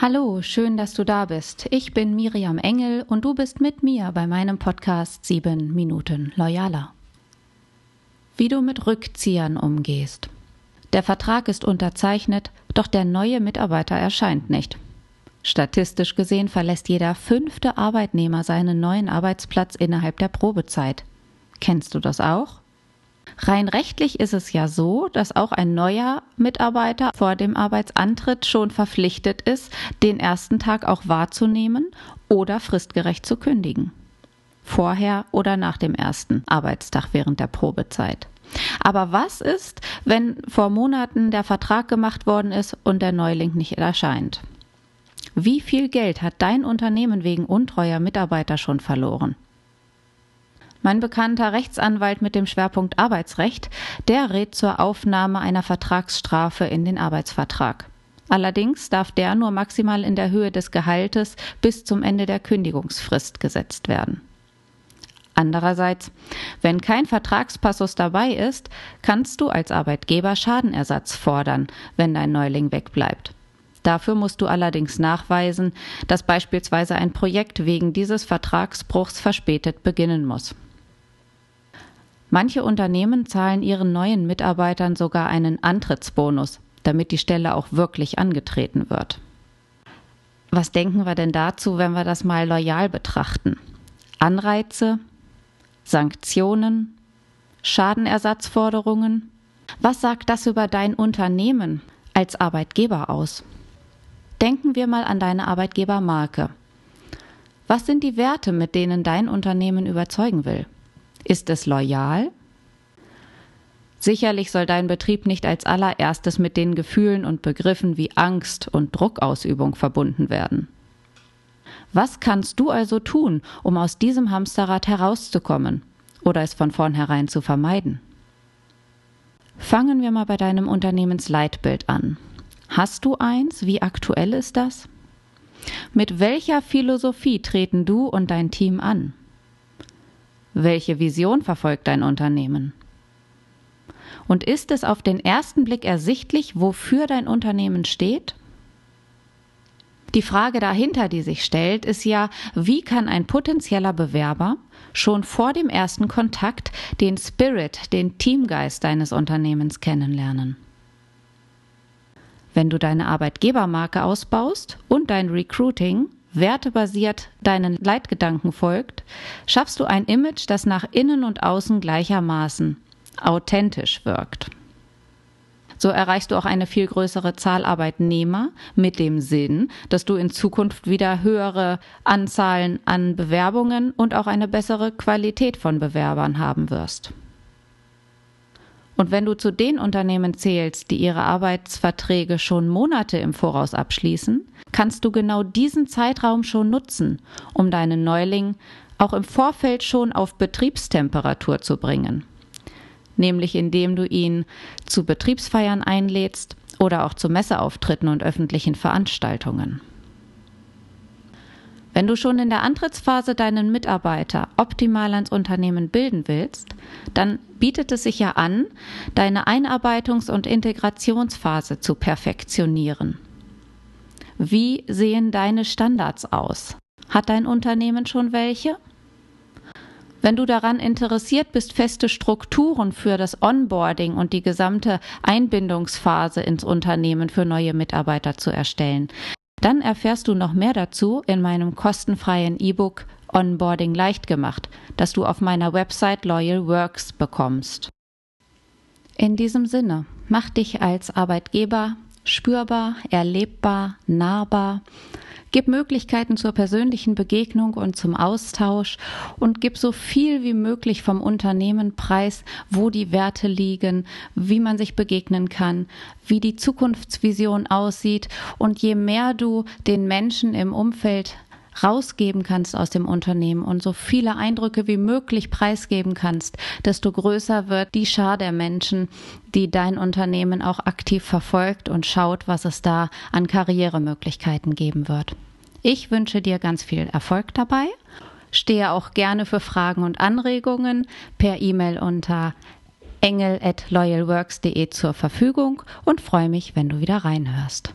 Hallo, schön, dass du da bist. Ich bin Miriam Engel und du bist mit mir bei meinem Podcast 7 Minuten Loyaler. Wie du mit Rückziehern umgehst. Der Vertrag ist unterzeichnet, doch der neue Mitarbeiter erscheint nicht. Statistisch gesehen verlässt jeder fünfte Arbeitnehmer seinen neuen Arbeitsplatz innerhalb der Probezeit. Kennst du das auch? Rein rechtlich ist es ja so, dass auch ein neuer Mitarbeiter vor dem Arbeitsantritt schon verpflichtet ist, den ersten Tag auch wahrzunehmen oder fristgerecht zu kündigen. Vorher oder nach dem ersten Arbeitstag während der Probezeit. Aber was ist, wenn vor Monaten der Vertrag gemacht worden ist und der Neuling nicht erscheint? Wie viel Geld hat dein Unternehmen wegen untreuer Mitarbeiter schon verloren? Mein bekannter Rechtsanwalt mit dem Schwerpunkt Arbeitsrecht, der rät zur Aufnahme einer Vertragsstrafe in den Arbeitsvertrag. Allerdings darf der nur maximal in der Höhe des Gehaltes bis zum Ende der Kündigungsfrist gesetzt werden. Andererseits, wenn kein Vertragspassus dabei ist, kannst du als Arbeitgeber Schadenersatz fordern, wenn dein Neuling wegbleibt. Dafür musst du allerdings nachweisen, dass beispielsweise ein Projekt wegen dieses Vertragsbruchs verspätet beginnen muss. Manche Unternehmen zahlen ihren neuen Mitarbeitern sogar einen Antrittsbonus, damit die Stelle auch wirklich angetreten wird. Was denken wir denn dazu, wenn wir das mal loyal betrachten? Anreize, Sanktionen, Schadenersatzforderungen? Was sagt das über dein Unternehmen als Arbeitgeber aus? Denken wir mal an deine Arbeitgebermarke. Was sind die Werte, mit denen dein Unternehmen überzeugen will? Ist es loyal? Sicherlich soll dein Betrieb nicht als allererstes mit den Gefühlen und Begriffen wie Angst und Druckausübung verbunden werden. Was kannst du also tun, um aus diesem Hamsterrad herauszukommen oder es von vornherein zu vermeiden? Fangen wir mal bei deinem Unternehmensleitbild an. Hast du eins? Wie aktuell ist das? Mit welcher Philosophie treten du und dein Team an? Welche Vision verfolgt dein Unternehmen? Und ist es auf den ersten Blick ersichtlich, wofür dein Unternehmen steht? Die Frage dahinter, die sich stellt, ist ja, wie kann ein potenzieller Bewerber schon vor dem ersten Kontakt den Spirit, den Teamgeist deines Unternehmens kennenlernen? Wenn du deine Arbeitgebermarke ausbaust und dein Recruiting wertebasiert deinen Leitgedanken folgt, schaffst du ein Image, das nach innen und außen gleichermaßen authentisch wirkt. So erreichst du auch eine viel größere Zahl Arbeitnehmer mit dem Sinn, dass du in Zukunft wieder höhere Anzahlen an Bewerbungen und auch eine bessere Qualität von Bewerbern haben wirst. Und wenn du zu den Unternehmen zählst, die ihre Arbeitsverträge schon Monate im Voraus abschließen, kannst du genau diesen Zeitraum schon nutzen, um deinen Neuling auch im Vorfeld schon auf Betriebstemperatur zu bringen. Nämlich indem du ihn zu Betriebsfeiern einlädst oder auch zu Messeauftritten und öffentlichen Veranstaltungen. Wenn du schon in der Antrittsphase deinen Mitarbeiter optimal ans Unternehmen bilden willst, dann bietet es sich ja an, deine Einarbeitungs- und Integrationsphase zu perfektionieren. Wie sehen deine Standards aus? Hat dein Unternehmen schon welche? Wenn du daran interessiert bist, feste Strukturen für das Onboarding und die gesamte Einbindungsphase ins Unternehmen für neue Mitarbeiter zu erstellen, dann erfährst du noch mehr dazu in meinem kostenfreien E-Book Onboarding leicht gemacht, das du auf meiner Website Loyal Works bekommst. In diesem Sinne, mach dich als Arbeitgeber spürbar, erlebbar, nahbar Gib Möglichkeiten zur persönlichen Begegnung und zum Austausch und gib so viel wie möglich vom Unternehmen preis, wo die Werte liegen, wie man sich begegnen kann, wie die Zukunftsvision aussieht. Und je mehr du den Menschen im Umfeld rausgeben kannst aus dem Unternehmen und so viele Eindrücke wie möglich preisgeben kannst, desto größer wird die Schar der Menschen, die dein Unternehmen auch aktiv verfolgt und schaut, was es da an Karrieremöglichkeiten geben wird. Ich wünsche dir ganz viel Erfolg dabei. Stehe auch gerne für Fragen und Anregungen per E-Mail unter engel at loyalworks.de zur Verfügung und freue mich, wenn du wieder reinhörst.